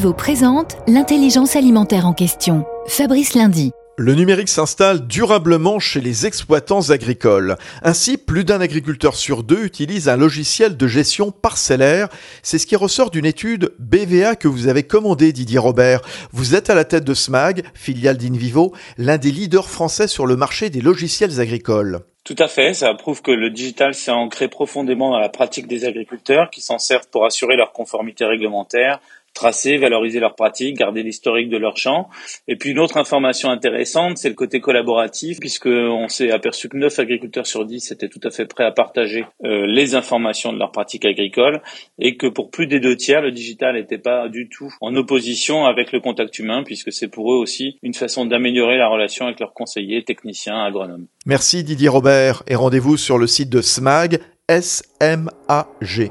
InVivo présente l'intelligence alimentaire en question. Fabrice Lundi. Le numérique s'installe durablement chez les exploitants agricoles. Ainsi, plus d'un agriculteur sur deux utilise un logiciel de gestion parcellaire. C'est ce qui ressort d'une étude BVA que vous avez commandée, Didier Robert. Vous êtes à la tête de SMAG, filiale d'Invivo, l'un des leaders français sur le marché des logiciels agricoles. Tout à fait, ça prouve que le digital s'est ancré profondément dans la pratique des agriculteurs qui s'en servent pour assurer leur conformité réglementaire, tracer, valoriser leurs pratiques, garder l'historique de leur champ. Et puis une autre information intéressante, c'est le côté collaboratif, puisqu'on s'est aperçu que 9 agriculteurs sur 10 étaient tout à fait prêts à partager euh, les informations de leurs pratiques agricoles, et que pour plus des deux tiers, le digital n'était pas du tout en opposition avec le contact humain, puisque c'est pour eux aussi une façon d'améliorer la relation avec leurs conseillers, techniciens, agronomes. Merci Didier Robert, et rendez-vous sur le site de SMAG, S-M-A-G.